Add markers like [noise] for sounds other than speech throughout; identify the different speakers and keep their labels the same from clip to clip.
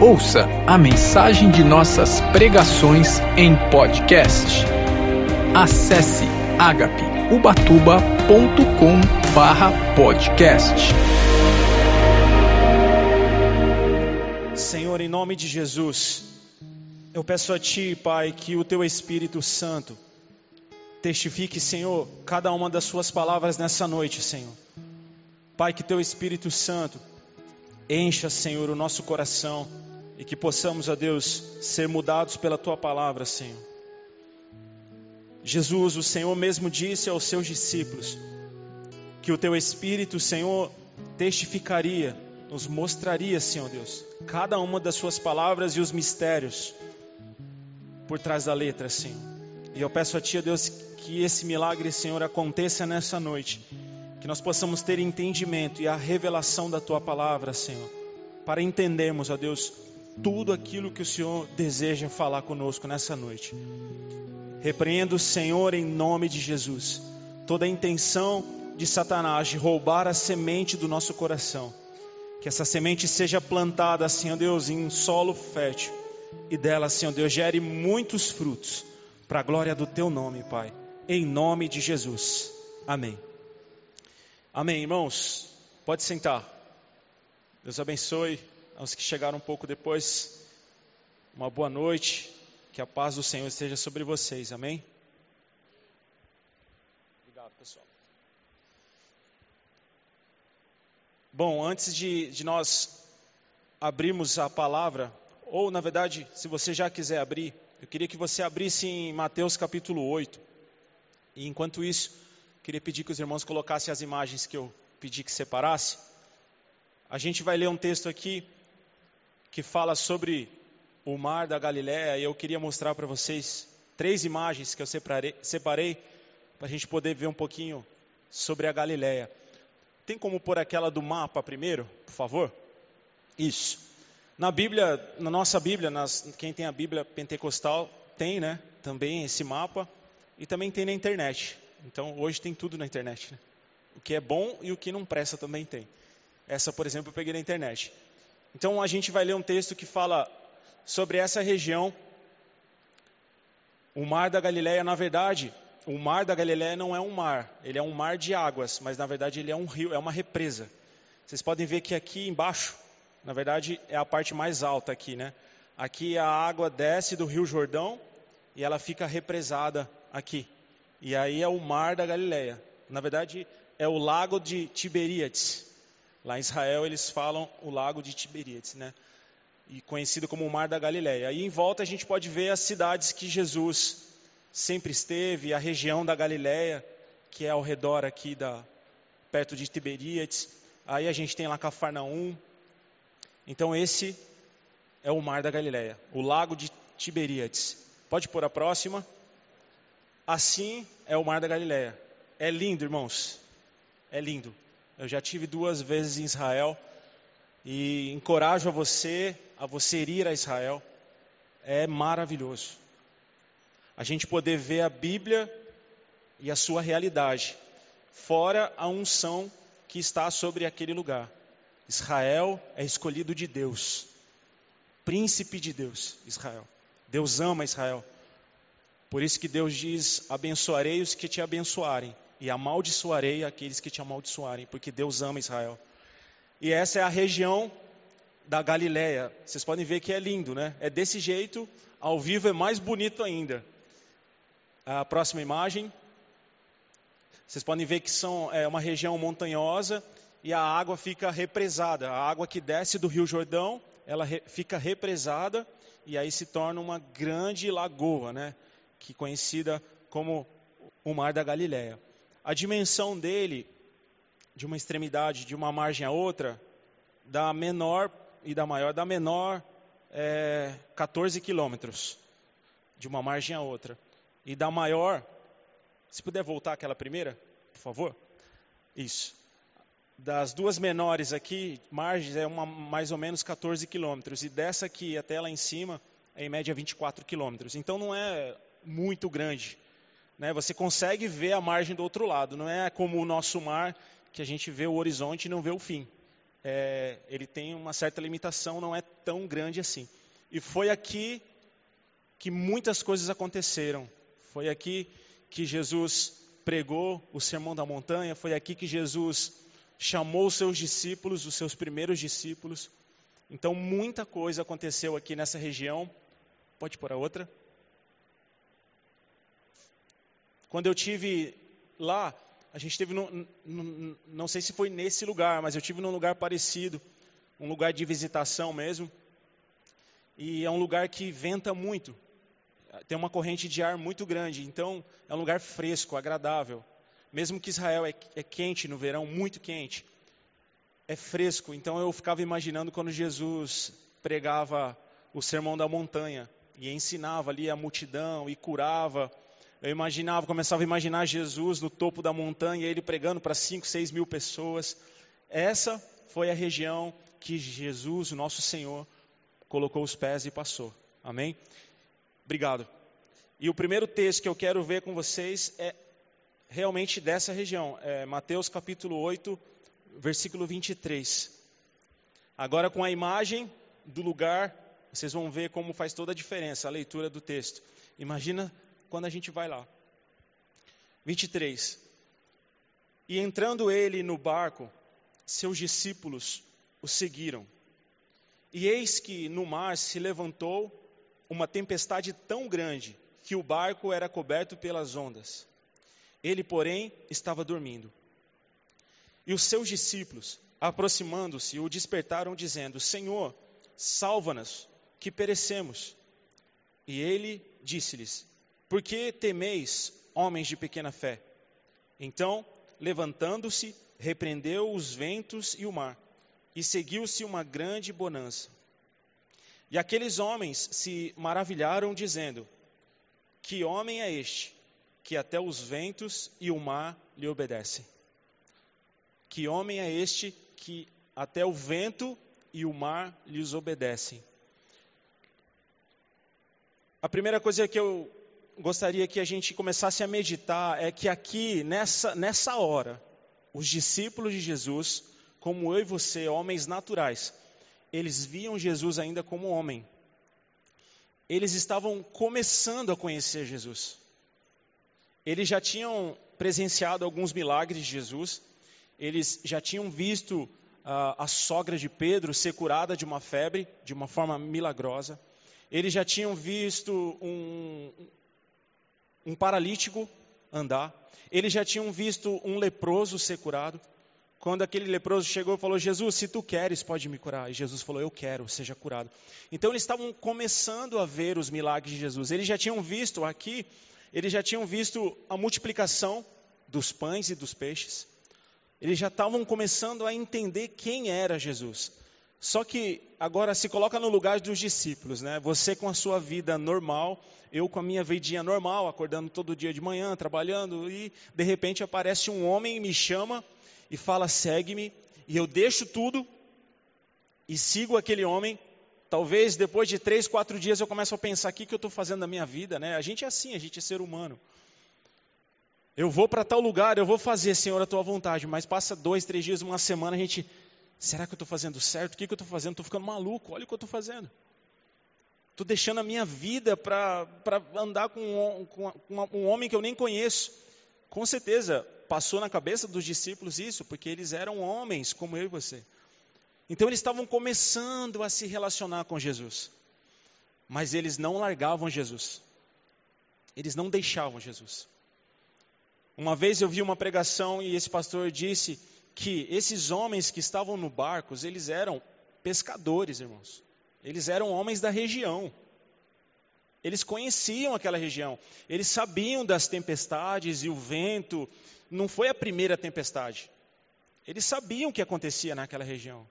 Speaker 1: Ouça a mensagem de nossas pregações em podcast. Acesse agapeubatuba.com/podcast.
Speaker 2: Senhor, em nome de Jesus, eu peço a Ti, Pai, que o Teu Espírito Santo testifique, Senhor, cada uma das Suas palavras nessa noite, Senhor. Pai, que Teu Espírito Santo encha, Senhor, o nosso coração e que possamos, ó Deus, ser mudados pela tua palavra, Senhor. Jesus, o Senhor mesmo disse aos seus discípulos que o teu Espírito, Senhor, testificaria, nos mostraria, Senhor Deus, cada uma das suas palavras e os mistérios por trás da letra, Senhor. E eu peço a Ti, ó Deus, que esse milagre, Senhor, aconteça nessa noite, que nós possamos ter entendimento e a revelação da Tua palavra, Senhor, para entendermos, ó Deus, tudo aquilo que o Senhor deseja falar conosco nessa noite. Repreendo Senhor em nome de Jesus. Toda a intenção de Satanás de roubar a semente do nosso coração. Que essa semente seja plantada, Senhor Deus, em um solo fértil. E dela, Senhor Deus, gere muitos frutos. Para a glória do teu nome, Pai. Em nome de Jesus. Amém. Amém, irmãos. Pode sentar. Deus abençoe aos que chegaram um pouco depois, uma boa noite, que a paz do Senhor esteja sobre vocês, amém? Obrigado, pessoal. Bom, antes de, de nós abrirmos a palavra, ou na verdade, se você já quiser abrir, eu queria que você abrisse em Mateus capítulo 8. E enquanto isso, queria pedir que os irmãos colocassem as imagens que eu pedi que separasse. A gente vai ler um texto aqui que fala sobre o mar da Galiléia e eu queria mostrar para vocês três imagens que eu separei, separei para a gente poder ver um pouquinho sobre a Galiléia. Tem como pôr aquela do mapa primeiro, por favor? Isso. Na Bíblia, na nossa Bíblia, nas, quem tem a Bíblia pentecostal tem, né? Também esse mapa e também tem na internet. Então hoje tem tudo na internet. Né? O que é bom e o que não presta também tem. Essa, por exemplo, eu peguei na internet. Então a gente vai ler um texto que fala sobre essa região. O mar da Galileia, na verdade, o mar da Galileia não é um mar, ele é um mar de águas, mas na verdade ele é um rio, é uma represa. Vocês podem ver que aqui embaixo, na verdade, é a parte mais alta aqui, né? Aqui a água desce do Rio Jordão e ela fica represada aqui. E aí é o mar da Galileia. Na verdade, é o lago de Tiberíades. Lá em Israel eles falam o lago de Tiberíades, né? E conhecido como o Mar da Galileia. Aí em volta a gente pode ver as cidades que Jesus sempre esteve, a região da Galileia, que é ao redor aqui da perto de Tiberíades. Aí a gente tem lá Cafarnaum. Então esse é o Mar da Galileia, o Lago de Tiberíades. Pode pôr a próxima. Assim é o Mar da Galileia. É lindo, irmãos. É lindo. Eu já tive duas vezes em Israel e encorajo a você a você ir a Israel. É maravilhoso. A gente poder ver a Bíblia e a sua realidade, fora a unção que está sobre aquele lugar. Israel é escolhido de Deus, príncipe de Deus, Israel. Deus ama Israel. Por isso que Deus diz: abençoarei os que te abençoarem e amaldiçoarei aqueles que te amaldiçoarem, porque Deus ama Israel. E essa é a região da Galileia. Vocês podem ver que é lindo, né? É desse jeito, ao vivo é mais bonito ainda. A próxima imagem. Vocês podem ver que são, é uma região montanhosa e a água fica represada. A água que desce do Rio Jordão, ela re, fica represada e aí se torna uma grande lagoa, né? Que conhecida como o Mar da Galileia a dimensão dele, de uma extremidade, de uma margem a outra, da menor e da maior, da menor é, 14 quilômetros, de uma margem a outra. E da maior, se puder voltar aquela primeira, por favor. Isso. Das duas menores aqui, margens é uma, mais ou menos 14 quilômetros. E dessa aqui até lá em cima, é em média 24 quilômetros. Então não é muito grande né, você consegue ver a margem do outro lado. Não é como o nosso mar, que a gente vê o horizonte e não vê o fim. é, ele tem uma certa limitação, não é tão grande assim. E foi aqui que muitas coisas aconteceram. Foi aqui que Jesus pregou o Sermão da Montanha, foi aqui que Jesus chamou os seus discípulos, os seus primeiros discípulos. Então, muita coisa aconteceu aqui nessa região. Pode pôr a outra. Quando eu tive lá, a gente teve, não sei se foi nesse lugar, mas eu tive num lugar parecido, um lugar de visitação mesmo. E é um lugar que venta muito, tem uma corrente de ar muito grande, então é um lugar fresco, agradável. Mesmo que Israel é, é quente no verão, muito quente, é fresco. Então eu ficava imaginando quando Jesus pregava o sermão da montanha e ensinava ali a multidão e curava eu imaginava, começava a imaginar Jesus no topo da montanha, ele pregando para 5, 6 mil pessoas. Essa foi a região que Jesus, o nosso Senhor, colocou os pés e passou. Amém? Obrigado. E o primeiro texto que eu quero ver com vocês é realmente dessa região, é Mateus capítulo 8, versículo 23. Agora, com a imagem do lugar, vocês vão ver como faz toda a diferença a leitura do texto. Imagina quando a gente vai lá. 23. E entrando ele no barco, seus discípulos o seguiram. E eis que no mar se levantou uma tempestade tão grande que o barco era coberto pelas ondas. Ele, porém, estava dormindo. E os seus discípulos, aproximando-se, o despertaram, dizendo: Senhor, salva-nos, que perecemos. E ele disse-lhes: por que temeis, homens de pequena fé? Então, levantando-se, repreendeu os ventos e o mar, e seguiu-se uma grande bonança. E aqueles homens se maravilharam, dizendo: Que homem é este, que até os ventos e o mar lhe obedecem? Que homem é este que até o vento e o mar lhes obedecem? A primeira coisa que eu gostaria que a gente começasse a meditar é que aqui, nessa, nessa hora, os discípulos de Jesus, como eu e você, homens naturais, eles viam Jesus ainda como homem. Eles estavam começando a conhecer Jesus. Eles já tinham presenciado alguns milagres de Jesus, eles já tinham visto uh, a sogra de Pedro ser curada de uma febre de uma forma milagrosa. Eles já tinham visto um, um paralítico andar. Eles já tinham visto um leproso ser curado. Quando aquele leproso chegou e falou: Jesus, se tu queres, pode me curar. E Jesus falou: Eu quero, seja curado. Então eles estavam começando a ver os milagres de Jesus. Eles já tinham visto aqui, eles já tinham visto a multiplicação dos pães e dos peixes. Eles já estavam começando a entender quem era Jesus. Só que agora se coloca no lugar dos discípulos, né? Você com a sua vida normal, eu com a minha vidinha normal, acordando todo dia de manhã, trabalhando, e de repente aparece um homem e me chama e fala: segue-me, e eu deixo tudo e sigo aquele homem. Talvez depois de três, quatro dias eu começo a pensar: o que, que eu estou fazendo na minha vida, né? A gente é assim, a gente é ser humano. Eu vou para tal lugar, eu vou fazer, Senhor, a tua vontade, mas passa dois, três dias, uma semana, a gente Será que eu estou fazendo certo? O que, que eu estou fazendo? Estou ficando maluco. Olha o que eu estou fazendo. Estou deixando a minha vida para andar com, um, com uma, um homem que eu nem conheço. Com certeza, passou na cabeça dos discípulos isso, porque eles eram homens como eu e você. Então eles estavam começando a se relacionar com Jesus. Mas eles não largavam Jesus. Eles não deixavam Jesus. Uma vez eu vi uma pregação e esse pastor disse que esses homens que estavam no barco, eles eram pescadores, irmãos. Eles eram homens da região. Eles conheciam aquela região. Eles sabiam das tempestades e o vento. Não foi a primeira tempestade. Eles sabiam o que acontecia naquela região.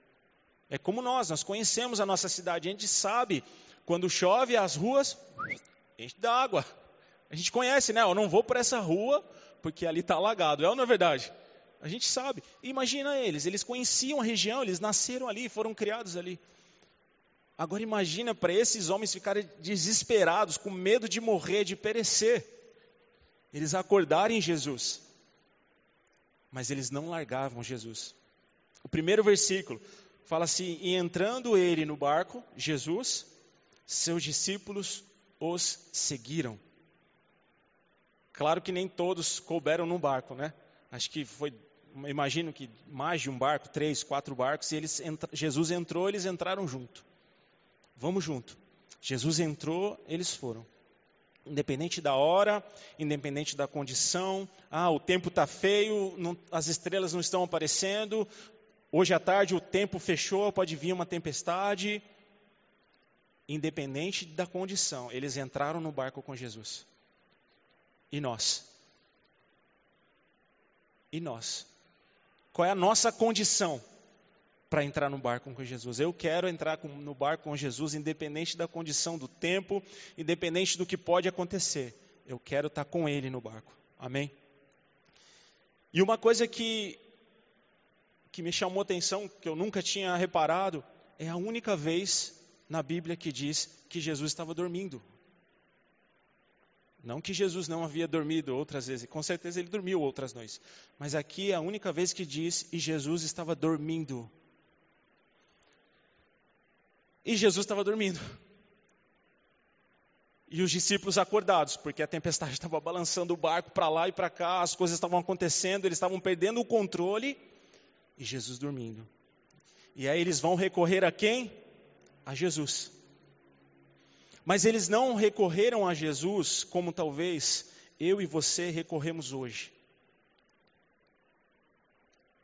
Speaker 2: É como nós, nós conhecemos a nossa cidade. A gente sabe quando chove as ruas, enche d'água. A gente conhece, né? Eu não vou por essa rua porque ali está alagado. É ou não é verdade? A gente sabe. Imagina eles, eles conheciam a região, eles nasceram ali, foram criados ali. Agora imagina para esses homens ficarem desesperados, com medo de morrer, de perecer. Eles acordarem Jesus. Mas eles não largavam Jesus. O primeiro versículo, fala assim: e entrando ele no barco, Jesus, seus discípulos os seguiram. Claro que nem todos couberam no barco, né? Acho que foi, imagino que mais de um barco, três, quatro barcos, e eles, Jesus entrou, eles entraram junto. Vamos junto. Jesus entrou, eles foram. Independente da hora, independente da condição, ah, o tempo está feio, não, as estrelas não estão aparecendo, hoje à tarde o tempo fechou, pode vir uma tempestade. Independente da condição, eles entraram no barco com Jesus. E nós? E nós? Qual é a nossa condição para entrar no barco com Jesus? Eu quero entrar no barco com Jesus, independente da condição do tempo, independente do que pode acontecer. Eu quero estar com Ele no barco. Amém? E uma coisa que, que me chamou atenção, que eu nunca tinha reparado, é a única vez na Bíblia que diz que Jesus estava dormindo. Não que Jesus não havia dormido outras vezes, com certeza ele dormiu outras noites. Mas aqui é a única vez que diz e Jesus estava dormindo. E Jesus estava dormindo. E os discípulos acordados, porque a tempestade [laughs] estava balançando o barco para lá e para cá, as coisas estavam acontecendo, eles estavam perdendo o controle, e Jesus dormindo. E aí eles vão recorrer a quem? A Jesus. Mas eles não recorreram a Jesus como talvez eu e você recorremos hoje.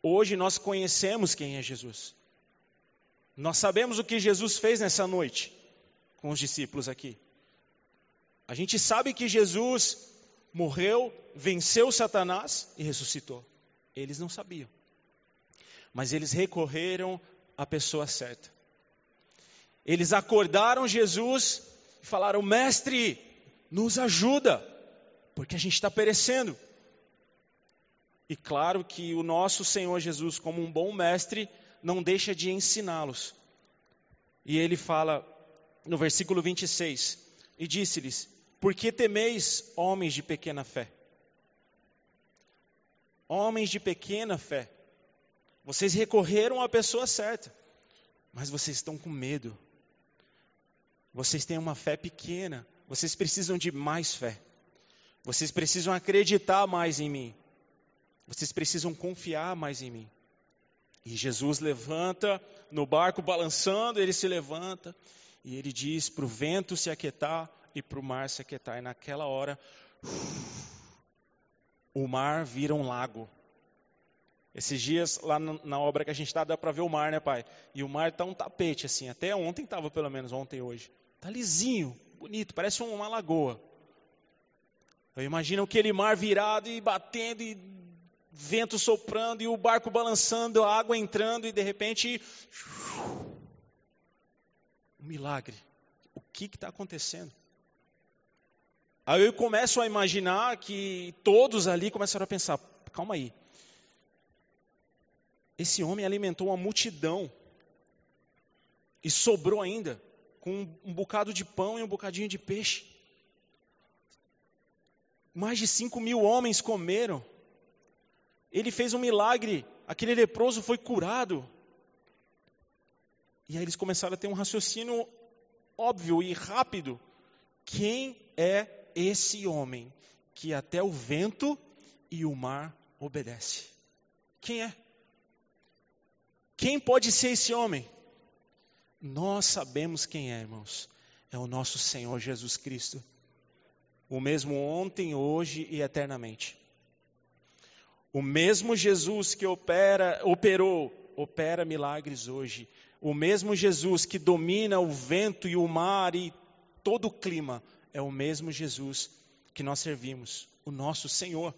Speaker 2: Hoje nós conhecemos quem é Jesus. Nós sabemos o que Jesus fez nessa noite com os discípulos aqui. A gente sabe que Jesus morreu, venceu Satanás e ressuscitou. Eles não sabiam. Mas eles recorreram à pessoa certa. Eles acordaram Jesus falaram: Mestre, nos ajuda, porque a gente está perecendo. E claro que o nosso Senhor Jesus, como um bom mestre, não deixa de ensiná-los. E ele fala no versículo 26: E disse-lhes: Por que temeis, homens de pequena fé? Homens de pequena fé, vocês recorreram à pessoa certa, mas vocês estão com medo. Vocês têm uma fé pequena. Vocês precisam de mais fé. Vocês precisam acreditar mais em mim. Vocês precisam confiar mais em mim. E Jesus levanta no barco balançando, ele se levanta e ele diz para o vento se aquietar e para o mar se aquietar. E naquela hora, o mar vira um lago. Esses dias, lá na obra que a gente está, dá para ver o mar, né, pai? E o mar está um tapete, assim. Até ontem estava, pelo menos, ontem e hoje. Está lisinho, bonito, parece uma lagoa. Eu imagino aquele mar virado e batendo, e vento soprando, e o barco balançando, a água entrando, e de repente. Um milagre. O que está acontecendo? Aí eu começo a imaginar que todos ali começaram a pensar: calma aí. Esse homem alimentou uma multidão e sobrou ainda com um bocado de pão e um bocadinho de peixe. Mais de cinco mil homens comeram. Ele fez um milagre, aquele leproso foi curado. E aí eles começaram a ter um raciocínio óbvio e rápido. Quem é esse homem que até o vento e o mar obedece? Quem é? Quem pode ser esse homem? Nós sabemos quem é, irmãos. É o nosso Senhor Jesus Cristo. O mesmo ontem, hoje e eternamente. O mesmo Jesus que opera, operou, opera milagres hoje. O mesmo Jesus que domina o vento e o mar e todo o clima, é o mesmo Jesus que nós servimos, o nosso Senhor.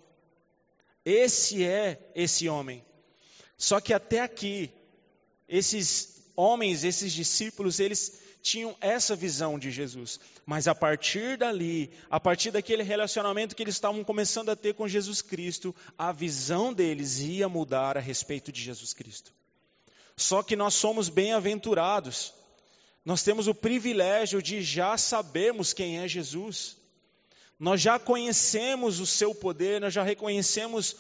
Speaker 2: Esse é esse homem. Só que até aqui, esses homens, esses discípulos, eles tinham essa visão de Jesus. Mas a partir dali, a partir daquele relacionamento que eles estavam começando a ter com Jesus Cristo, a visão deles ia mudar a respeito de Jesus Cristo. Só que nós somos bem-aventurados. Nós temos o privilégio de já sabermos quem é Jesus. Nós já conhecemos o seu poder, nós já reconhecemos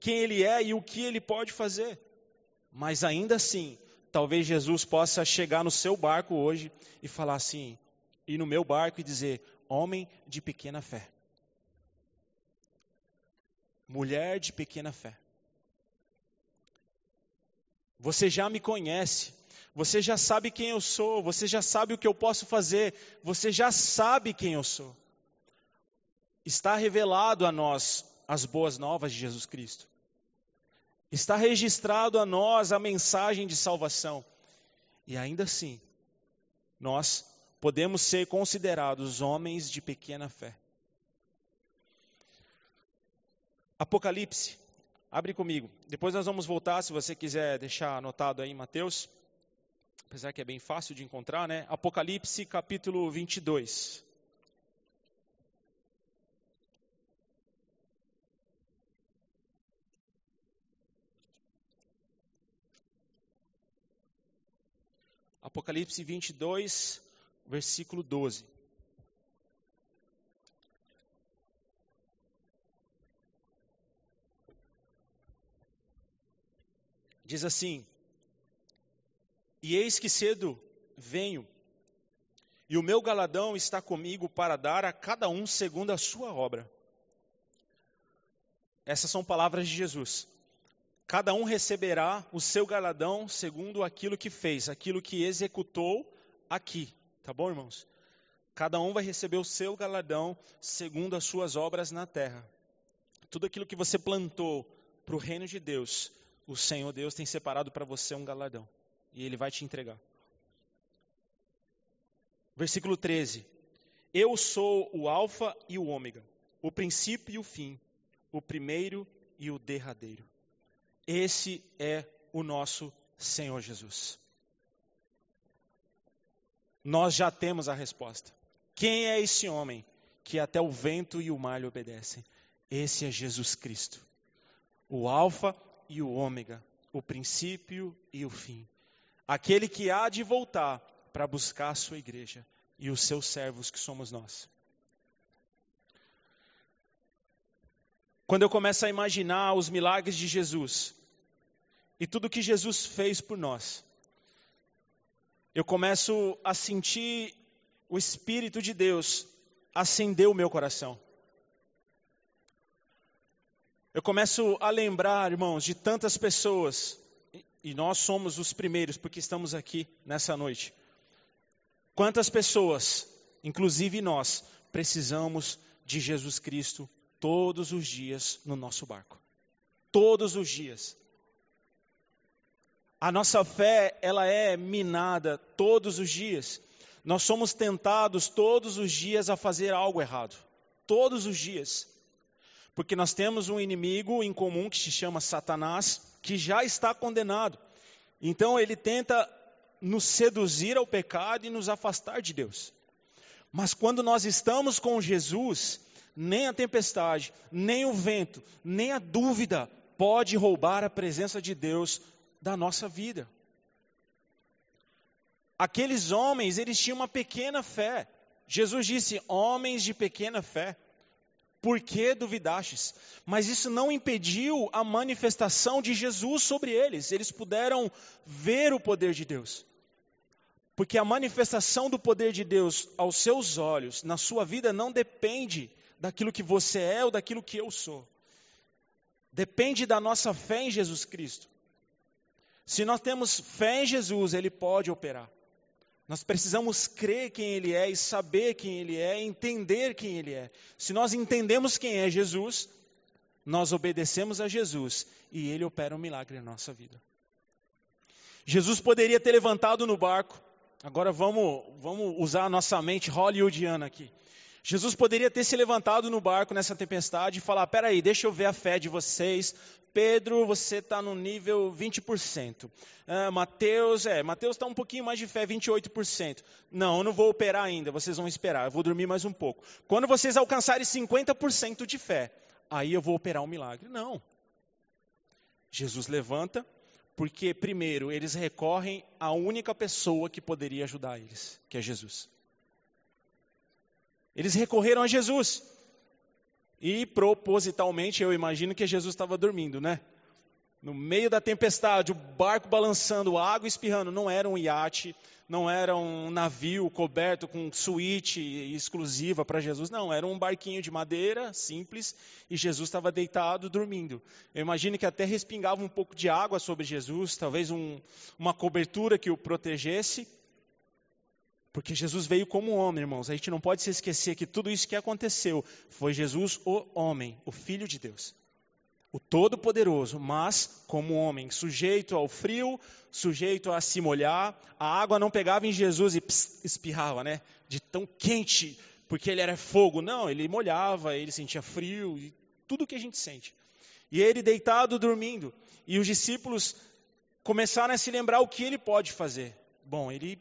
Speaker 2: quem ele é e o que ele pode fazer. Mas ainda assim, talvez Jesus possa chegar no seu barco hoje e falar assim, ir no meu barco e dizer: homem de pequena fé. Mulher de pequena fé. Você já me conhece, você já sabe quem eu sou, você já sabe o que eu posso fazer, você já sabe quem eu sou. Está revelado a nós as boas novas de Jesus Cristo. Está registrado a nós a mensagem de salvação. E ainda assim, nós podemos ser considerados homens de pequena fé. Apocalipse, abre comigo. Depois nós vamos voltar, se você quiser deixar anotado aí em Mateus apesar que é bem fácil de encontrar, né? Apocalipse capítulo 22. Apocalipse 22, versículo 12. Diz assim: e eis que cedo venho, e o meu galadão está comigo para dar a cada um segundo a sua obra. Essas são palavras de Jesus. Cada um receberá o seu galadão segundo aquilo que fez, aquilo que executou aqui. Tá bom, irmãos? Cada um vai receber o seu galadão segundo as suas obras na terra. Tudo aquilo que você plantou para o reino de Deus, o Senhor Deus tem separado para você um galadão e ele vai te entregar. Versículo 13: Eu sou o Alfa e o Ômega, o princípio e o fim, o primeiro e o derradeiro. Esse é o nosso Senhor Jesus. Nós já temos a resposta. Quem é esse homem que até o vento e o mar lhe obedecem? Esse é Jesus Cristo, o Alfa e o Ômega, o princípio e o fim aquele que há de voltar para buscar a sua igreja e os seus servos que somos nós. Quando eu começo a imaginar os milagres de Jesus e tudo que Jesus fez por nós, eu começo a sentir o Espírito de Deus acender o meu coração. Eu começo a lembrar, irmãos, de tantas pessoas e nós somos os primeiros porque estamos aqui nessa noite. Quantas pessoas, inclusive nós, precisamos de Jesus Cristo todos os dias no nosso barco? Todos os dias. A nossa fé, ela é minada todos os dias. Nós somos tentados todos os dias a fazer algo errado. Todos os dias. Porque nós temos um inimigo em comum que se chama Satanás, que já está condenado. Então ele tenta nos seduzir ao pecado e nos afastar de Deus. Mas quando nós estamos com Jesus, nem a tempestade, nem o vento, nem a dúvida pode roubar a presença de Deus da nossa vida. Aqueles homens, eles tinham uma pequena fé. Jesus disse: homens de pequena fé. Por que duvidastes? Mas isso não impediu a manifestação de Jesus sobre eles. Eles puderam ver o poder de Deus. Porque a manifestação do poder de Deus aos seus olhos, na sua vida, não depende daquilo que você é ou daquilo que eu sou. Depende da nossa fé em Jesus Cristo. Se nós temos fé em Jesus, Ele pode operar. Nós precisamos crer quem Ele é e saber quem Ele é, entender quem Ele é. Se nós entendemos quem é Jesus, nós obedecemos a Jesus e Ele opera um milagre na nossa vida. Jesus poderia ter levantado no barco. Agora vamos, vamos usar a nossa mente hollywoodiana aqui. Jesus poderia ter se levantado no barco nessa tempestade e falar: peraí, deixa eu ver a fé de vocês. Pedro, você está no nível 20%. Ah, Mateus, é, Mateus está um pouquinho mais de fé, 28%. Não, eu não vou operar ainda, vocês vão esperar, eu vou dormir mais um pouco. Quando vocês alcançarem 50% de fé, aí eu vou operar um milagre. Não. Jesus levanta, porque, primeiro, eles recorrem à única pessoa que poderia ajudar eles, que é Jesus. Eles recorreram a Jesus. E propositalmente, eu imagino que Jesus estava dormindo, né? No meio da tempestade, o barco balançando, água espirrando. Não era um iate, não era um navio coberto com suíte exclusiva para Jesus. Não, era um barquinho de madeira, simples, e Jesus estava deitado, dormindo. Eu imagino que até respingava um pouco de água sobre Jesus, talvez um, uma cobertura que o protegesse. Porque Jesus veio como homem, irmãos. A gente não pode se esquecer que tudo isso que aconteceu foi Jesus, o homem, o Filho de Deus o Todo-Poderoso, mas como homem, sujeito ao frio, sujeito a se molhar. A água não pegava em Jesus e pss, espirrava, né? De tão quente, porque ele era fogo. Não, ele molhava, ele sentia frio, e tudo que a gente sente. E ele deitado, dormindo. E os discípulos começaram a se lembrar o que ele pode fazer. Bom, ele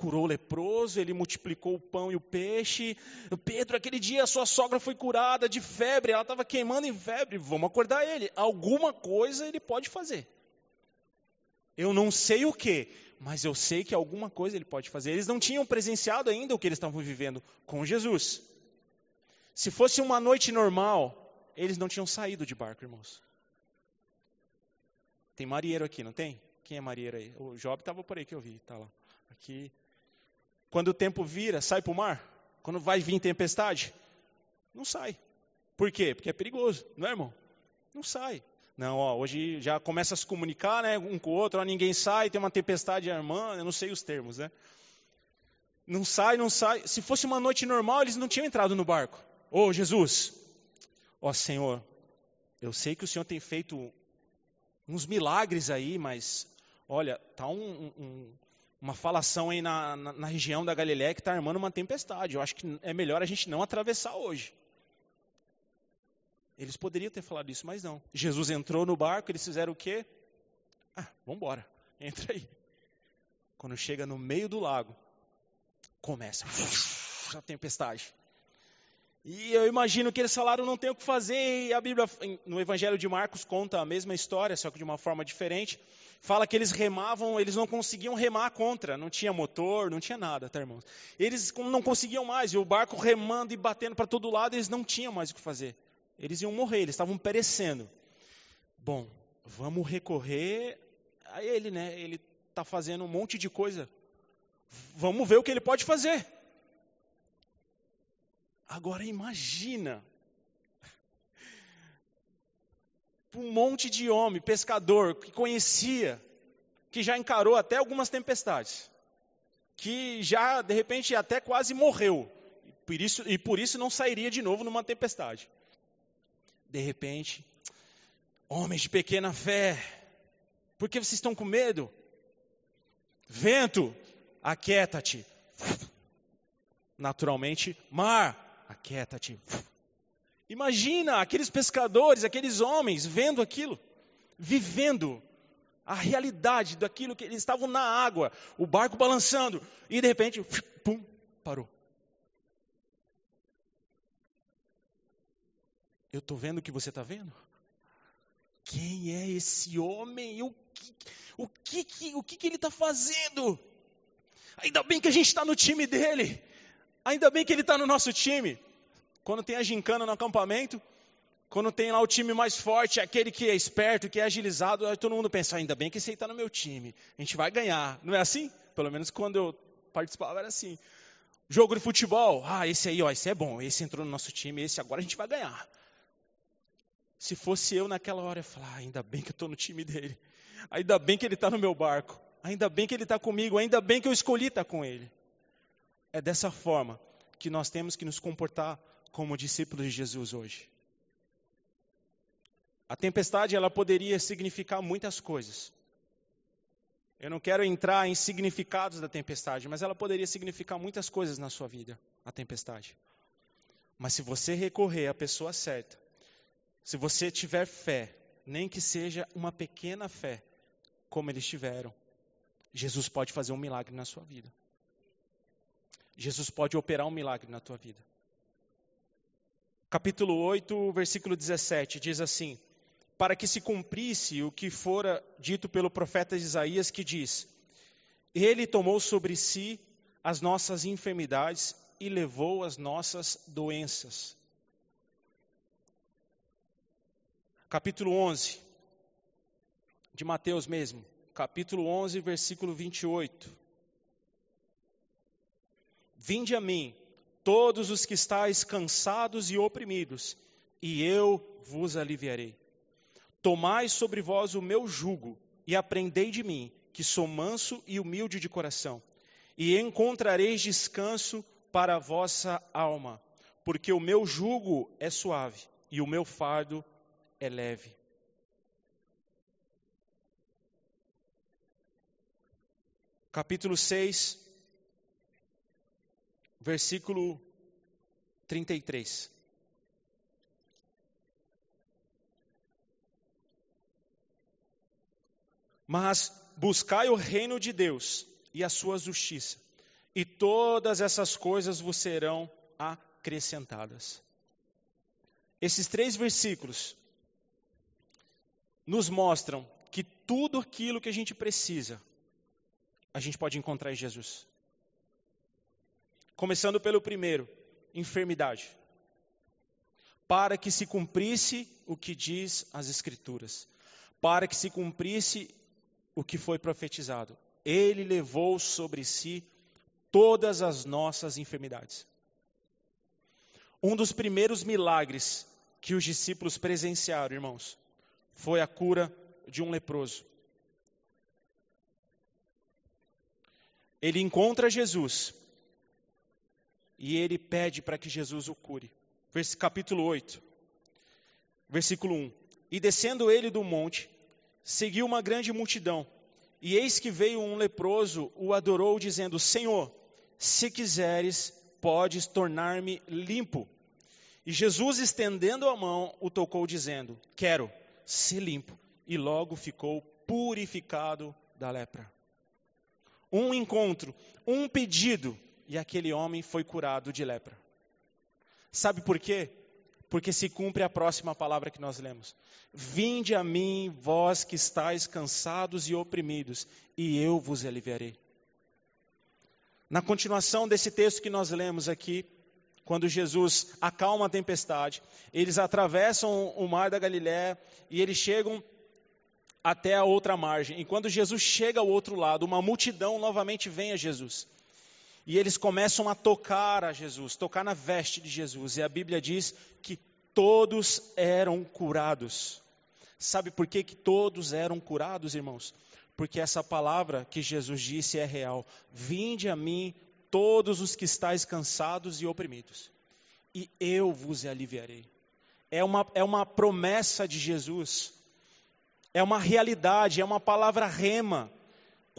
Speaker 2: curou o leproso, ele multiplicou o pão e o peixe. Pedro, aquele dia sua sogra foi curada de febre, ela estava queimando em febre. Vamos acordar ele. Alguma coisa ele pode fazer. Eu não sei o que, mas eu sei que alguma coisa ele pode fazer. Eles não tinham presenciado ainda o que eles estavam vivendo com Jesus. Se fosse uma noite normal, eles não tinham saído de barco, irmãos. Tem marinheiro aqui, não tem? Quem é marinheiro aí? O Job estava por aí que eu vi, tá lá. Aqui, quando o tempo vira, sai para o mar? Quando vai vir tempestade? Não sai. Por quê? Porque é perigoso, não é, irmão? Não sai. Não, ó, hoje já começa a se comunicar, né, um com o outro, ó, ninguém sai, tem uma tempestade irmã, eu não sei os termos, né? Não sai, não sai. Se fosse uma noite normal, eles não tinham entrado no barco. Ô, oh, Jesus, ó Senhor, eu sei que o Senhor tem feito uns milagres aí, mas olha, tá um, um, uma falação aí na, na, na região da Galiléia que está armando uma tempestade. Eu acho que é melhor a gente não atravessar hoje. Eles poderiam ter falado isso, mas não. Jesus entrou no barco, eles fizeram o quê? Ah, vamos embora, [laughs] entra aí. Quando chega no meio do lago, começa [laughs] a tempestade. E eu imagino que eles falaram não tem o que fazer, e a Bíblia, no Evangelho de Marcos, conta a mesma história, só que de uma forma diferente fala que eles remavam, eles não conseguiam remar contra, não tinha motor, não tinha nada, tá, irmãos? Eles não conseguiam mais, e o barco remando e batendo para todo lado, eles não tinham mais o que fazer. Eles iam morrer, eles estavam perecendo. Bom, vamos recorrer a ele, né? Ele está fazendo um monte de coisa. Vamos ver o que ele pode fazer. Agora imagina um monte de homem, pescador, que conhecia, que já encarou até algumas tempestades, que já, de repente, até quase morreu, e por isso, e por isso não sairia de novo numa tempestade. De repente, homens de pequena fé, por que vocês estão com medo? Vento, aquieta-te. Naturalmente, mar, aquieta-te. Imagina aqueles pescadores, aqueles homens vendo aquilo, vivendo a realidade daquilo que eles estavam na água, o barco balançando, e de repente, pum, parou. Eu estou vendo o que você está vendo? Quem é esse homem? O que, o que, o que, que ele está fazendo? Ainda bem que a gente está no time dele. Ainda bem que ele está no nosso time. Quando tem a gincana no acampamento, quando tem lá o time mais forte, aquele que é esperto, que é agilizado, aí todo mundo pensa, ainda bem que esse aí está no meu time, a gente vai ganhar. Não é assim? Pelo menos quando eu participava era assim. Jogo de futebol, ah, esse aí, ó, esse é bom, esse entrou no nosso time, esse agora a gente vai ganhar. Se fosse eu naquela hora, eu ia falar, ah, ainda bem que eu estou no time dele, ainda bem que ele está no meu barco, ainda bem que ele está comigo, ainda bem que eu escolhi estar tá com ele. É dessa forma que nós temos que nos comportar como discípulos de Jesus hoje. A tempestade ela poderia significar muitas coisas. Eu não quero entrar em significados da tempestade, mas ela poderia significar muitas coisas na sua vida, a tempestade. Mas se você recorrer à pessoa certa, se você tiver fé, nem que seja uma pequena fé, como eles tiveram, Jesus pode fazer um milagre na sua vida. Jesus pode operar um milagre na tua vida capítulo 8, versículo 17, diz assim: Para que se cumprisse o que fora dito pelo profeta Isaías, que diz: Ele tomou sobre si as nossas enfermidades e levou as nossas doenças. Capítulo 11, de Mateus mesmo, capítulo 11, versículo 28. Vinde a mim, todos os que estáis cansados e oprimidos, e eu vos aliviarei. Tomai sobre vós o meu jugo e aprendei de mim, que sou manso e humilde de coração, e encontrareis descanso para a vossa alma, porque o meu jugo é suave e o meu fardo é leve. Capítulo 6, versículo 33. Mas buscai o reino de Deus e a sua justiça, e todas essas coisas vos serão acrescentadas. Esses três versículos nos mostram que tudo aquilo que a gente precisa, a gente pode encontrar em Jesus. Começando pelo primeiro, enfermidade. Para que se cumprisse o que diz as Escrituras, para que se cumprisse o que foi profetizado. Ele levou sobre si todas as nossas enfermidades. Um dos primeiros milagres que os discípulos presenciaram, irmãos, foi a cura de um leproso. Ele encontra Jesus e ele pede para que Jesus o cure. Capítulo 8, versículo 1. E descendo ele do monte, seguiu uma grande multidão. E eis que veio um leproso, o adorou, dizendo: Senhor, se quiseres, podes tornar-me limpo. E Jesus, estendendo a mão, o tocou, dizendo: Quero ser limpo. E logo ficou purificado da lepra. Um encontro, um pedido, e aquele homem foi curado de lepra. Sabe por quê? porque se cumpre a próxima palavra que nós lemos. Vinde a mim, vós que estáis cansados e oprimidos, e eu vos aliviarei. Na continuação desse texto que nós lemos aqui, quando Jesus acalma a tempestade, eles atravessam o mar da Galiléia e eles chegam até a outra margem. E quando Jesus chega ao outro lado, uma multidão novamente vem a Jesus. E eles começam a tocar a Jesus, tocar na veste de Jesus. E a Bíblia diz que todos eram curados. Sabe por que, que todos eram curados, irmãos? Porque essa palavra que Jesus disse é real. Vinde a mim todos os que estáis cansados e oprimidos, e eu vos aliviarei. É uma, é uma promessa de Jesus, é uma realidade, é uma palavra rema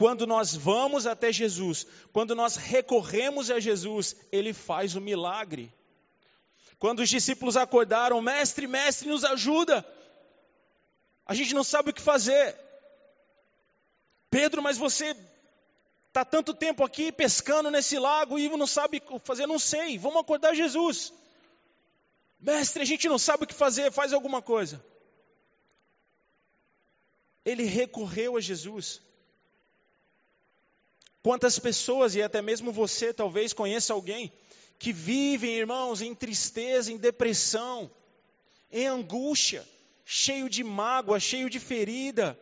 Speaker 2: quando nós vamos até Jesus, quando nós recorremos a Jesus, ele faz o milagre. Quando os discípulos acordaram, mestre, mestre, nos ajuda. A gente não sabe o que fazer. Pedro, mas você está tanto tempo aqui pescando nesse lago e não sabe o que fazer. Não sei, vamos acordar Jesus. Mestre, a gente não sabe o que fazer, faz alguma coisa. Ele recorreu a Jesus. Quantas pessoas, e até mesmo você talvez conheça alguém, que vivem, irmãos, em tristeza, em depressão, em angústia, cheio de mágoa, cheio de ferida,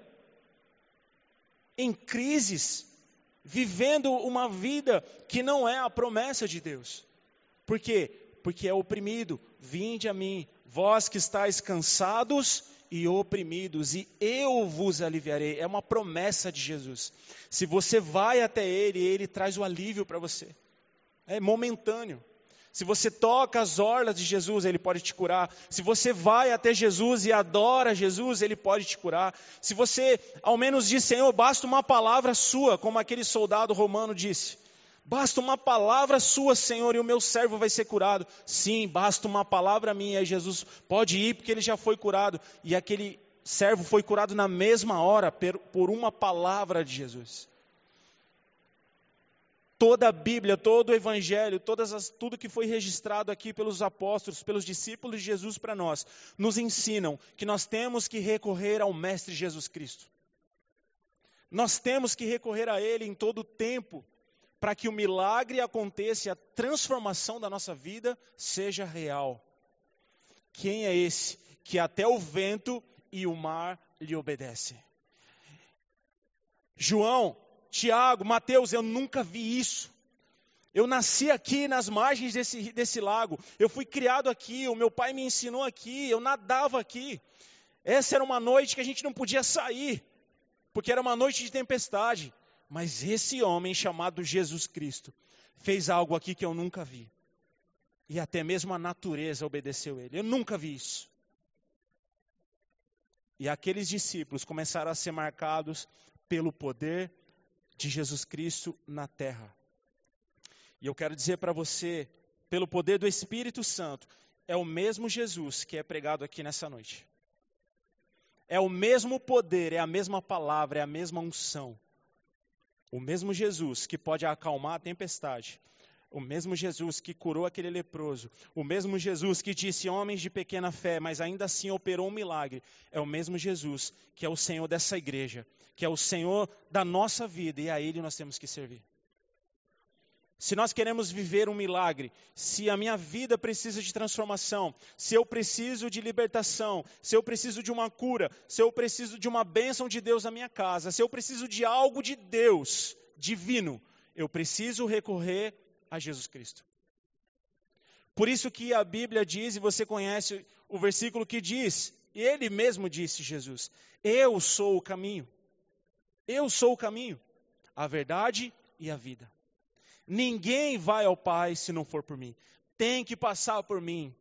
Speaker 2: em crises, vivendo uma vida que não é a promessa de Deus. Por quê? Porque é oprimido. Vinde a mim, vós que estáis cansados e oprimidos, e eu vos aliviarei. É uma promessa de Jesus. Se você vai até Ele, Ele traz o alívio para você. É momentâneo. Se você toca as orlas de Jesus, Ele pode te curar. Se você vai até Jesus e adora Jesus, Ele pode te curar. Se você ao menos diz, Senhor, basta uma palavra sua, como aquele soldado romano disse. Basta uma palavra sua, Senhor, e o meu servo vai ser curado. Sim, basta uma palavra minha, e Jesus pode ir porque ele já foi curado. E aquele servo foi curado na mesma hora por uma palavra de Jesus. Toda a Bíblia, todo o Evangelho, as, tudo que foi registrado aqui pelos apóstolos, pelos discípulos de Jesus para nós, nos ensinam que nós temos que recorrer ao Mestre Jesus Cristo. Nós temos que recorrer a Ele em todo o tempo, para que o milagre aconteça e a transformação da nossa vida seja real. Quem é esse que até o vento e o mar lhe obedecem? João, Tiago, Mateus, eu nunca vi isso. Eu nasci aqui nas margens desse, desse lago. Eu fui criado aqui. O meu pai me ensinou aqui. Eu nadava aqui. Essa era uma noite que a gente não podia sair, porque era uma noite de tempestade. Mas esse homem chamado Jesus Cristo fez algo aqui que eu nunca vi. E até mesmo a natureza obedeceu ele. Eu nunca vi isso. E aqueles discípulos começaram a ser marcados pelo poder de Jesus Cristo na terra. E eu quero dizer para você, pelo poder do Espírito Santo, é o mesmo Jesus que é pregado aqui nessa noite. É o mesmo poder, é a mesma palavra, é a mesma unção. O mesmo Jesus que pode acalmar a tempestade. O mesmo Jesus que curou aquele leproso. O mesmo Jesus que disse homens de pequena fé, mas ainda assim operou um milagre. É o mesmo Jesus que é o Senhor dessa igreja, que é o Senhor da nossa vida e a Ele nós temos que servir. Se nós queremos viver um milagre, se a minha vida precisa de transformação, se eu preciso de libertação, se eu preciso de uma cura, se eu preciso de uma bênção de Deus na minha casa, se eu preciso de algo de Deus divino, eu preciso recorrer a Jesus Cristo. Por isso que a Bíblia diz, e você conhece o versículo que diz, ele mesmo disse, Jesus: Eu sou o caminho, eu sou o caminho, a verdade e a vida. Ninguém vai ao Pai se não for por mim. Tem que passar por mim.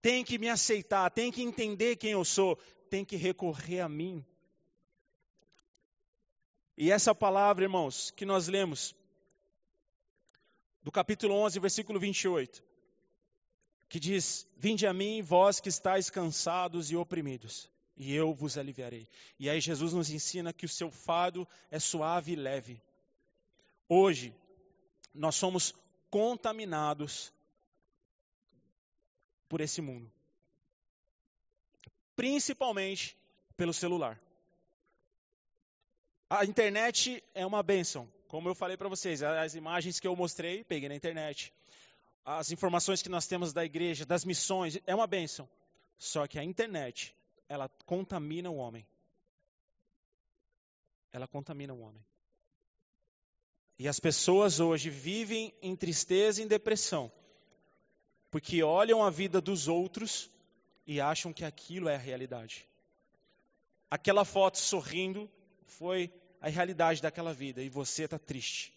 Speaker 2: Tem que me aceitar, tem que entender quem eu sou, tem que recorrer a mim. E essa palavra, irmãos, que nós lemos, do capítulo 11, versículo 28, que diz: Vinde a mim, vós que estáis cansados e oprimidos, e eu vos aliviarei. E aí Jesus nos ensina que o seu fardo é suave e leve. Hoje, nós somos contaminados por esse mundo. Principalmente pelo celular. A internet é uma bênção. Como eu falei para vocês, as imagens que eu mostrei, peguei na internet. As informações que nós temos da igreja, das missões, é uma bênção. Só que a internet, ela contamina o homem. Ela contamina o homem. E as pessoas hoje vivem em tristeza e em depressão, porque olham a vida dos outros e acham que aquilo é a realidade. Aquela foto sorrindo foi a realidade daquela vida e você está triste.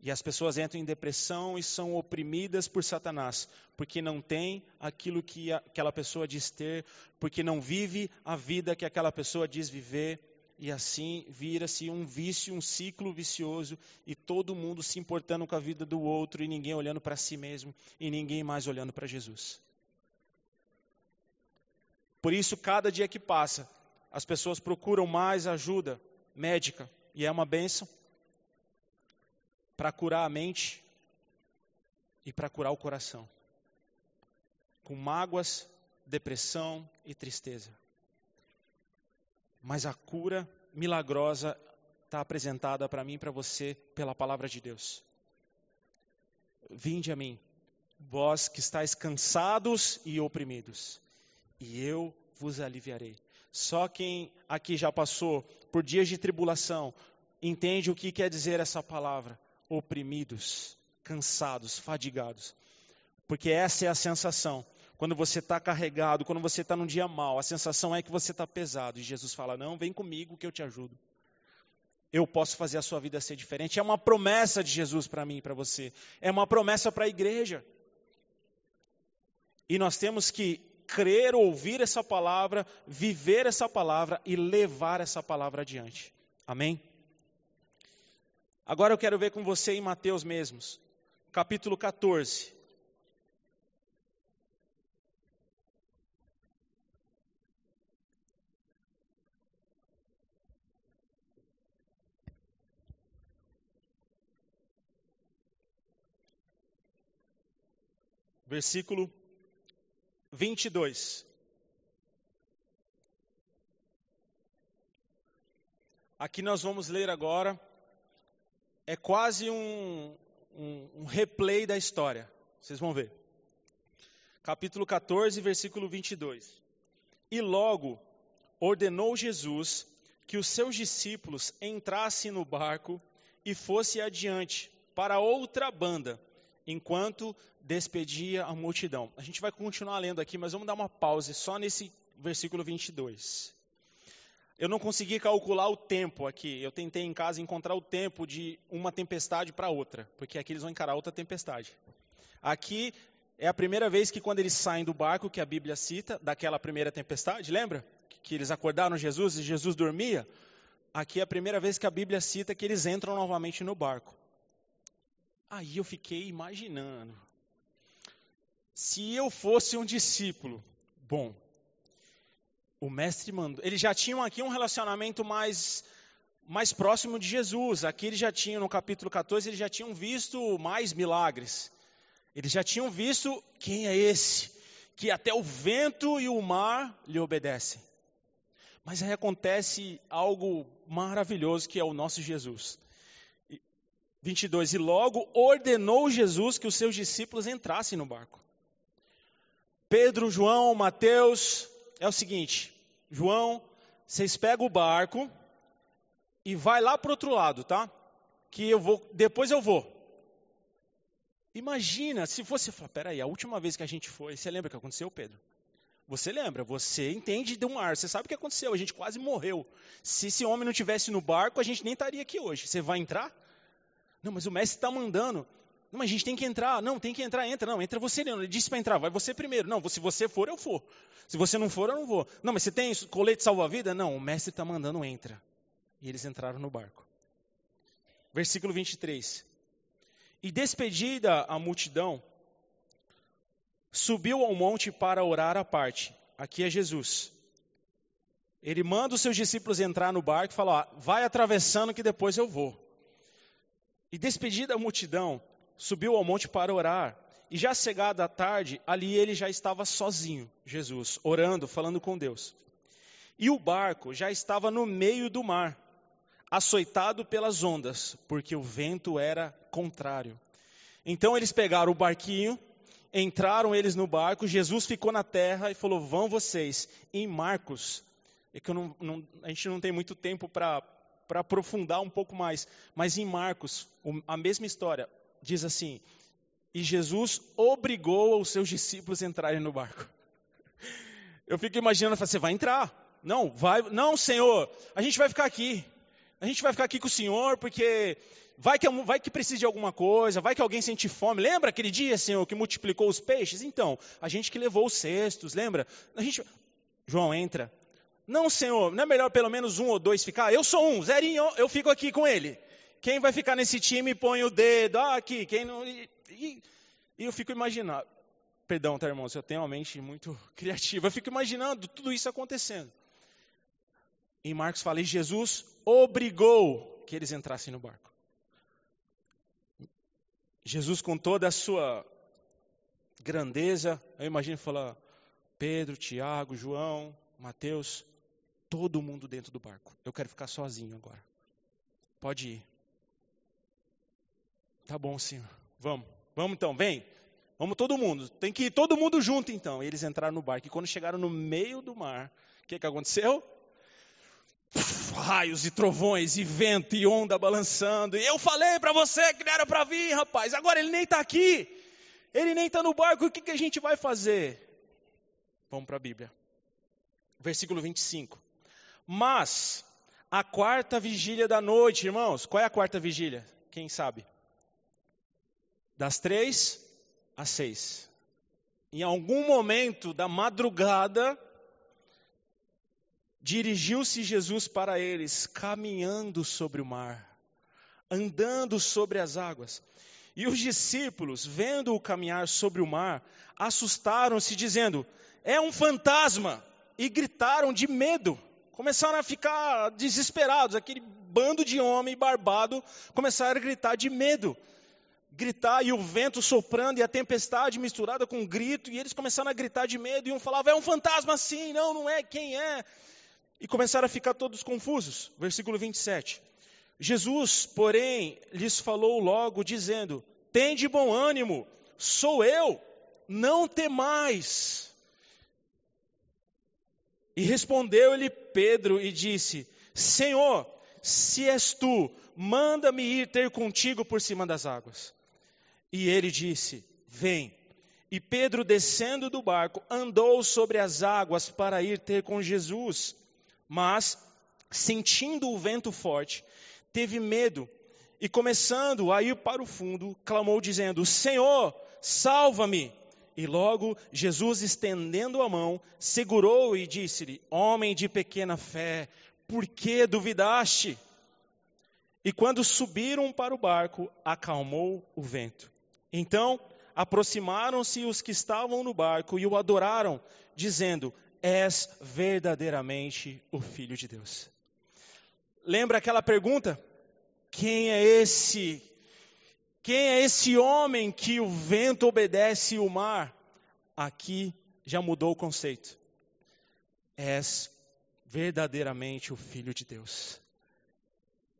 Speaker 2: E as pessoas entram em depressão e são oprimidas por Satanás, porque não tem aquilo que aquela pessoa diz ter, porque não vive a vida que aquela pessoa diz viver e assim vira-se um vício, um ciclo vicioso, e todo mundo se importando com a vida do outro, e ninguém olhando para si mesmo, e ninguém mais olhando para Jesus. Por isso, cada dia que passa, as pessoas procuram mais ajuda médica, e é uma benção, para curar a mente e para curar o coração, com mágoas, depressão e tristeza. Mas a cura milagrosa está apresentada para mim e para você pela palavra de Deus. Vinde a mim, vós que estáis cansados e oprimidos, e eu vos aliviarei. Só quem aqui já passou por dias de tribulação entende o que quer dizer essa palavra: oprimidos, cansados, fadigados. Porque essa é a sensação quando você está carregado, quando você está num dia mal, a sensação é que você está pesado. E Jesus fala: Não, vem comigo que eu te ajudo. Eu posso fazer a sua vida ser diferente. É uma promessa de Jesus para mim e para você. É uma promessa para a igreja. E nós temos que crer, ouvir essa palavra, viver essa palavra e levar essa palavra adiante. Amém? Agora eu quero ver com você em Mateus mesmos, capítulo 14. Versículo 22. Aqui nós vamos ler agora, é quase um, um, um replay da história, vocês vão ver. Capítulo 14, versículo 22. E logo ordenou Jesus que os seus discípulos entrassem no barco e fosse adiante para outra banda, enquanto despedia a multidão. A gente vai continuar lendo aqui, mas vamos dar uma pausa só nesse versículo 22. Eu não consegui calcular o tempo aqui. Eu tentei em casa encontrar o tempo de uma tempestade para outra, porque aqui eles vão encarar outra tempestade. Aqui é a primeira vez que quando eles saem do barco, que a Bíblia cita, daquela primeira tempestade, lembra? Que eles acordaram Jesus e Jesus dormia. Aqui é a primeira vez que a Bíblia cita que eles entram novamente no barco. Aí eu fiquei imaginando. Se eu fosse um discípulo, bom, o mestre mandou. Eles já tinham aqui um relacionamento mais mais próximo de Jesus. Aqui eles já tinham, no capítulo 14, eles já tinham visto mais milagres. Eles já tinham visto quem é esse, que até o vento e o mar lhe obedecem. Mas aí acontece algo maravilhoso que é o nosso Jesus. 22. E logo ordenou Jesus que os seus discípulos entrassem no barco. Pedro, João, Mateus, é o seguinte: João, vocês pegam o barco e vai lá para o outro lado, tá? Que eu vou, depois eu vou. Imagina se fosse, falar, peraí, a última vez que a gente foi, você lembra o que aconteceu, Pedro? Você lembra, você entende do mar, você sabe o que aconteceu, a gente quase morreu. Se esse homem não tivesse no barco, a gente nem estaria aqui hoje. Você vai entrar? Não, mas o mestre está mandando. Não, mas a gente tem que entrar. Não, tem que entrar, entra. Não, entra você não. Ele disse para entrar, vai você primeiro. Não, se você for, eu for. Se você não for, eu não vou. Não, mas você tem colete salva-vida? Não, o mestre está mandando, entra. E eles entraram no barco. Versículo 23. E despedida a multidão, subiu ao monte para orar à parte. Aqui é Jesus. Ele manda os seus discípulos entrar no barco e fala: vai atravessando que depois eu vou. E despedida a multidão, subiu ao monte para orar. E já chegada a tarde, ali ele já estava sozinho, Jesus, orando, falando com Deus. E o barco já estava no meio do mar, açoitado pelas ondas, porque o vento era contrário. Então eles pegaram o barquinho, entraram eles no barco, Jesus ficou na terra e falou: Vão vocês. Em Marcos, é que não, não, a gente não tem muito tempo para aprofundar um pouco mais, mas em Marcos, a mesma história diz assim: E Jesus obrigou os seus discípulos a entrarem no barco. [laughs] Eu fico imaginando, você vai entrar? Não, vai, não, Senhor, a gente vai ficar aqui. A gente vai ficar aqui com o Senhor porque vai que, vai que precisa de alguma coisa, vai que alguém sente fome. Lembra aquele dia, Senhor, que multiplicou os peixes? Então, a gente que levou os cestos, lembra? A gente, João entra. Não, Senhor, não é melhor pelo menos um ou dois ficar? Eu sou um, zerinho, eu fico aqui com ele. Quem vai ficar nesse time põe o dedo, ah, aqui, quem não. E, e, eu fico imaginando. Perdão, tá, irmãos, eu tenho uma mente muito [laughs] criativa. Eu fico imaginando tudo isso acontecendo. E Marcos fala, e Jesus obrigou que eles entrassem no barco. Jesus, com toda a sua grandeza, eu imagino falar, Pedro, Tiago, João, Mateus, todo mundo dentro do barco. Eu quero ficar sozinho agora. Pode ir. Tá bom, senhor. Vamos. Vamos então, vem. Vamos todo mundo. Tem que ir todo mundo junto então. E eles entraram no barco. E quando chegaram no meio do mar, o que, que aconteceu? raios e trovões e vento e onda balançando. E eu falei para você que não era para vir, rapaz. Agora ele nem está aqui. Ele nem está no barco. O que, que a gente vai fazer? Vamos para a Bíblia. Versículo 25. Mas a quarta vigília da noite, irmãos. Qual é a quarta vigília? Quem sabe? das três às seis. Em algum momento da madrugada, dirigiu-se Jesus para eles, caminhando sobre o mar, andando sobre as águas. E os discípulos, vendo-o caminhar sobre o mar, assustaram-se, dizendo: É um fantasma! E gritaram de medo. Começaram a ficar desesperados. Aquele bando de homem barbado começaram a gritar de medo gritar e o vento soprando e a tempestade misturada com um grito, e eles começaram a gritar de medo, e um falava, é um fantasma sim, não, não é, quem é? E começaram a ficar todos confusos. Versículo 27. Jesus, porém, lhes falou logo, dizendo: Tende bom ânimo, sou eu, não temais. E respondeu-lhe Pedro e disse: Senhor, se és tu, manda-me ir ter contigo por cima das águas. E ele disse: Vem. E Pedro, descendo do barco, andou sobre as águas para ir ter com Jesus. Mas, sentindo o vento forte, teve medo e, começando a ir para o fundo, clamou, dizendo: Senhor, salva-me. E logo Jesus, estendendo a mão, segurou e disse-lhe: Homem de pequena fé, por que duvidaste? E quando subiram para o barco, acalmou o vento. Então aproximaram-se os que estavam no barco e o adoraram, dizendo: És verdadeiramente o Filho de Deus. Lembra aquela pergunta? Quem é esse? Quem é esse homem que o vento obedece e o mar? Aqui já mudou o conceito. És verdadeiramente o Filho de Deus.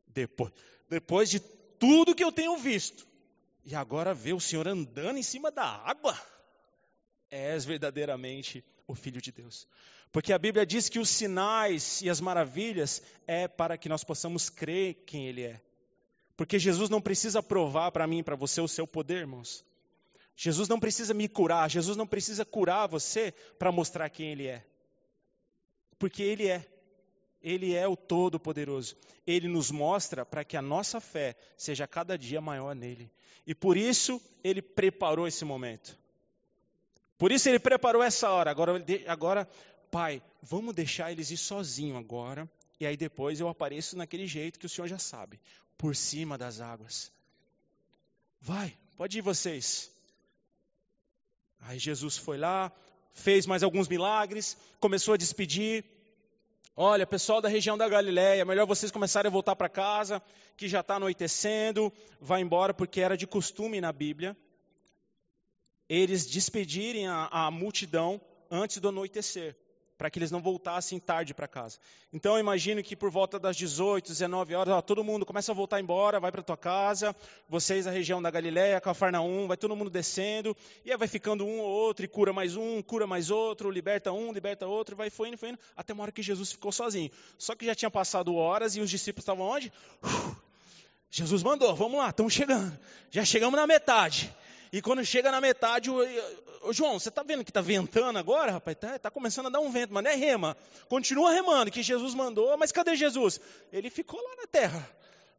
Speaker 2: Depois, depois de tudo que eu tenho visto, e agora vê o Senhor andando em cima da água, és verdadeiramente o Filho de Deus. Porque a Bíblia diz que os sinais e as maravilhas é para que nós possamos crer quem Ele é. Porque Jesus não precisa provar para mim para você o seu poder, irmãos. Jesus não precisa me curar, Jesus não precisa curar você para mostrar quem Ele é. Porque Ele é. Ele é o Todo-Poderoso. Ele nos mostra para que a nossa fé seja cada dia maior nele. E por isso ele preparou esse momento. Por isso ele preparou essa hora. Agora, agora pai, vamos deixar eles ir sozinho agora. E aí depois eu apareço naquele jeito que o senhor já sabe, por cima das águas. Vai, pode ir vocês. Aí Jesus foi lá, fez mais alguns milagres, começou a despedir. Olha, pessoal da região da Galiléia, melhor vocês começarem a voltar para casa, que já está anoitecendo, vai embora, porque era de costume na Bíblia eles despedirem a, a multidão antes do anoitecer para que eles não voltassem tarde para casa. Então eu imagino que por volta das 18, 19 horas, ó, todo mundo começa a voltar embora, vai para tua casa, vocês a região da Galiléia, Cafarnaum, vai todo mundo descendo, e aí vai ficando um ou outro, e cura mais um, cura mais outro, liberta um, liberta outro, vai foi indo, foi indo, até uma hora que Jesus ficou sozinho. Só que já tinha passado horas e os discípulos estavam onde? Uf, Jesus mandou, vamos lá, estamos chegando. Já chegamos na metade. E quando chega na metade, João, você está vendo que está ventando agora, rapaz? Está tá começando a dar um vento, mas não é rema. Continua remando, que Jesus mandou, mas cadê Jesus? Ele ficou lá na terra.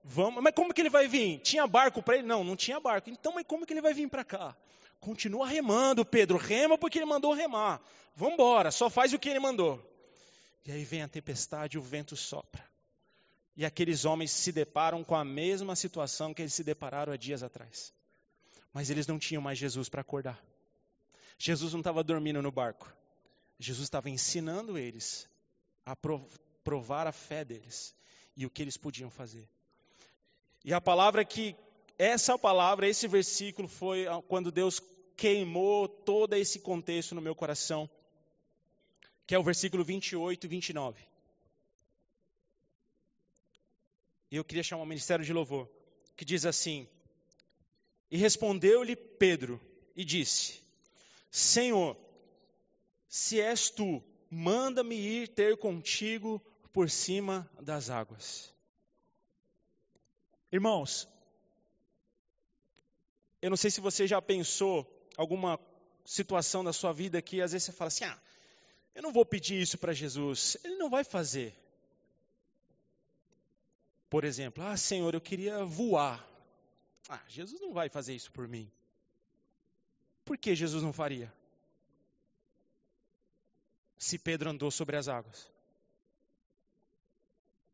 Speaker 2: Vamos, mas como que ele vai vir? Tinha barco para ele? Não, não tinha barco. Então, mas como que ele vai vir para cá? Continua remando, Pedro. Rema porque ele mandou remar. Vamos embora, só faz o que ele mandou. E aí vem a tempestade o vento sopra. E aqueles homens se deparam com a mesma situação que eles se depararam há dias atrás. Mas eles não tinham mais Jesus para acordar. Jesus não estava dormindo no barco. Jesus estava ensinando eles a provar a fé deles e o que eles podiam fazer. E a palavra que, essa palavra, esse versículo foi quando Deus queimou todo esse contexto no meu coração, que é o versículo 28 e 29. E eu queria chamar o ministério de louvor, que diz assim: e respondeu-lhe Pedro e disse: Senhor, se és tu, manda-me ir ter contigo por cima das águas. Irmãos, eu não sei se você já pensou alguma situação da sua vida que às vezes você fala assim: ah, eu não vou pedir isso para Jesus, ele não vai fazer. Por exemplo, ah, Senhor, eu queria voar. Ah, Jesus não vai fazer isso por mim. Por que Jesus não faria? Se Pedro andou sobre as águas.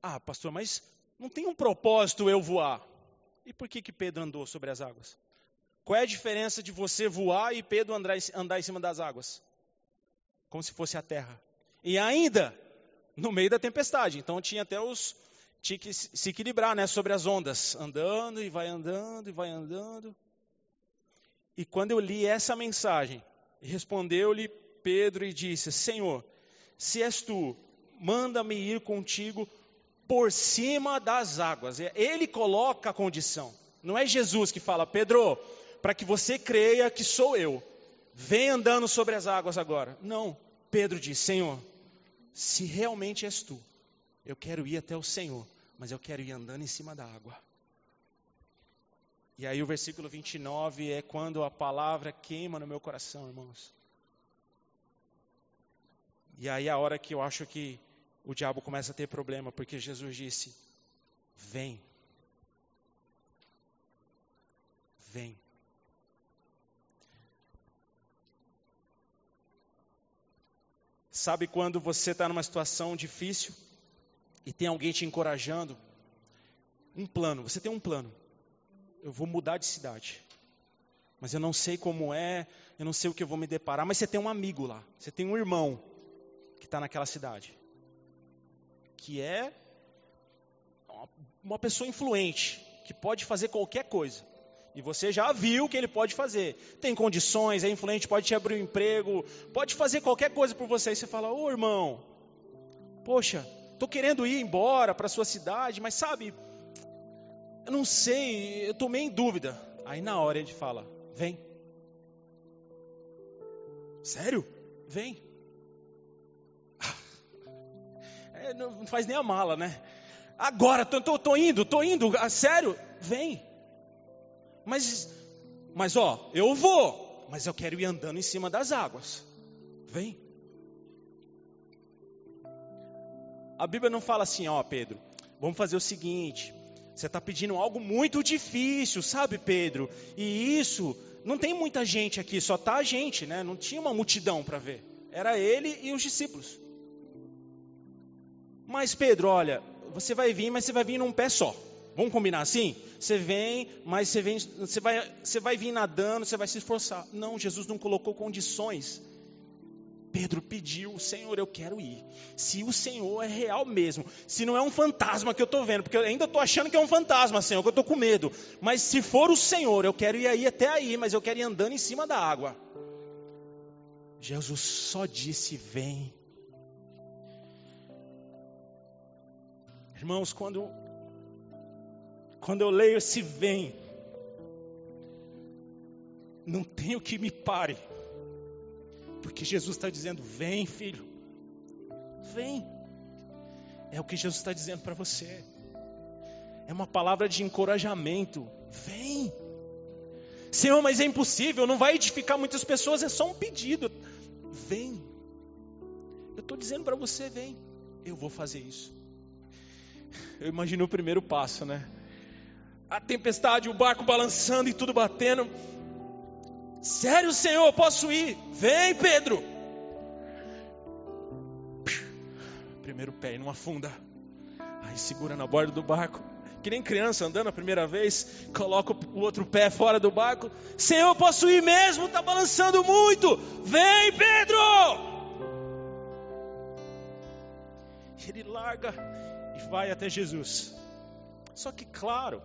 Speaker 2: Ah, pastor, mas não tem um propósito eu voar. E por que, que Pedro andou sobre as águas? Qual é a diferença de você voar e Pedro andar, andar em cima das águas? Como se fosse a terra. E ainda no meio da tempestade. Então tinha até os, tinha que se equilibrar né, sobre as ondas, andando e vai andando e vai andando. E quando eu li essa mensagem, respondeu-lhe Pedro e disse: Senhor, se és tu, manda-me ir contigo por cima das águas. Ele coloca a condição. Não é Jesus que fala, Pedro, para que você creia que sou eu. Vem andando sobre as águas agora. Não. Pedro diz: Senhor, se realmente és tu, eu quero ir até o Senhor, mas eu quero ir andando em cima da água. E aí o versículo 29 é quando a palavra queima no meu coração, irmãos. E aí é a hora que eu acho que o diabo começa a ter problema, porque Jesus disse: Vem. Vem. Sabe quando você está numa situação difícil e tem alguém te encorajando? Um plano, você tem um plano. Eu vou mudar de cidade. Mas eu não sei como é, eu não sei o que eu vou me deparar. Mas você tem um amigo lá, você tem um irmão que está naquela cidade. Que é uma pessoa influente, que pode fazer qualquer coisa. E você já viu que ele pode fazer. Tem condições, é influente, pode te abrir um emprego, pode fazer qualquer coisa por você. E você fala: Ô irmão, poxa, estou querendo ir embora para a sua cidade, mas sabe, eu não sei, eu estou meio em dúvida. Aí na hora ele fala: Vem. Sério? Vem. [laughs] É, não faz nem a mala, né? Agora, tô, tô, tô indo, tô indo, a sério? Vem. Mas, mas ó, eu vou, mas eu quero ir andando em cima das águas. Vem. A Bíblia não fala assim, ó, Pedro, vamos fazer o seguinte: você está pedindo algo muito difícil, sabe, Pedro? E isso, não tem muita gente aqui, só tá a gente, né? Não tinha uma multidão para ver. Era ele e os discípulos. Mas, Pedro, olha, você vai vir, mas você vai vir num pé só. Vamos combinar assim? Você vem, mas você, vem, você, vai, você vai vir nadando, você vai se esforçar. Não, Jesus não colocou condições Pedro pediu, Senhor, eu quero ir. Se o Senhor é real mesmo, se não é um fantasma que eu estou vendo, porque eu ainda estou achando que é um fantasma, Senhor, que eu estou com medo. Mas se for o Senhor, eu quero ir aí até aí, mas eu quero ir andando em cima da água. Jesus só disse: Vem. Irmãos, quando, quando eu leio esse vem, não tem o que me pare. Porque Jesus está dizendo: vem, filho, vem. É o que Jesus está dizendo para você. É uma palavra de encorajamento. Vem. Senhor, mas é impossível, não vai edificar muitas pessoas, é só um pedido. Vem. Eu estou dizendo para você, vem. Eu vou fazer isso. Eu imagino o primeiro passo, né? A tempestade, o barco balançando e tudo batendo. Sério, Senhor, posso ir? Vem, Pedro. Primeiro pé e não afunda. Aí segura na borda do barco. Que nem criança andando a primeira vez, coloca o outro pé fora do barco. Senhor, posso ir mesmo? Está balançando muito. Vem, Pedro. Ele larga e vai até Jesus. Só que, claro,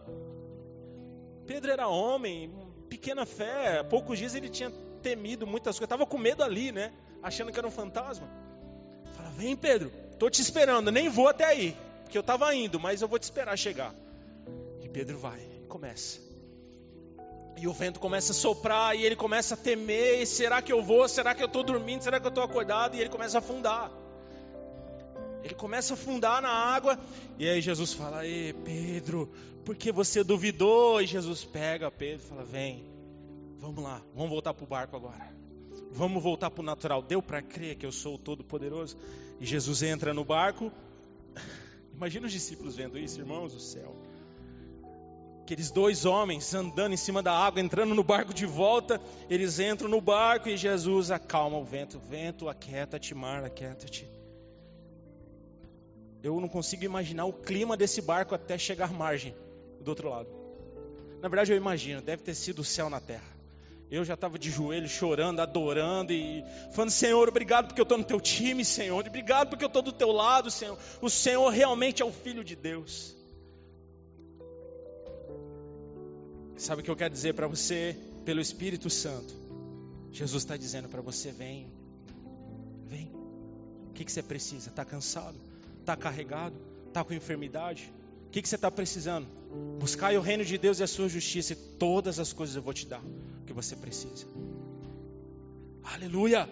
Speaker 2: Pedro era homem, pequena fé. Há poucos dias ele tinha temido muitas coisas, estava com medo ali, né? Achando que era um fantasma. Fala, vem Pedro, estou te esperando, nem vou até aí, porque eu estava indo, mas eu vou te esperar chegar. E Pedro vai, começa. E o vento começa a soprar e ele começa a temer. Será que eu vou? Será que eu estou dormindo? Será que eu estou acordado? E ele começa a afundar. Ele começa a afundar na água. E aí Jesus fala: Ei, Pedro, por que você duvidou? E Jesus pega Pedro e fala: Vem, vamos lá, vamos voltar para o barco agora. Vamos voltar para o natural. Deu para crer que eu sou o Todo-Poderoso? E Jesus entra no barco. [laughs] Imagina os discípulos vendo isso, irmãos do céu. Aqueles dois homens andando em cima da água, entrando no barco de volta. Eles entram no barco e Jesus acalma o vento. Vento, aquieta-te, mar, aquieta-te eu não consigo imaginar o clima desse barco até chegar à margem do outro lado. Na verdade, eu imagino, deve ter sido o céu na terra. Eu já estava de joelho, chorando, adorando e falando: Senhor, obrigado porque eu estou no teu time, Senhor. Obrigado porque eu estou do teu lado, Senhor. O Senhor realmente é o Filho de Deus. Sabe o que eu quero dizer para você? Pelo Espírito Santo, Jesus está dizendo para você: vem, vem. O que, que você precisa? Está cansado? Está carregado? Está com enfermidade? O que, que você está precisando? Buscai o reino de Deus e a sua justiça, e todas as coisas eu vou te dar que você precisa. Aleluia!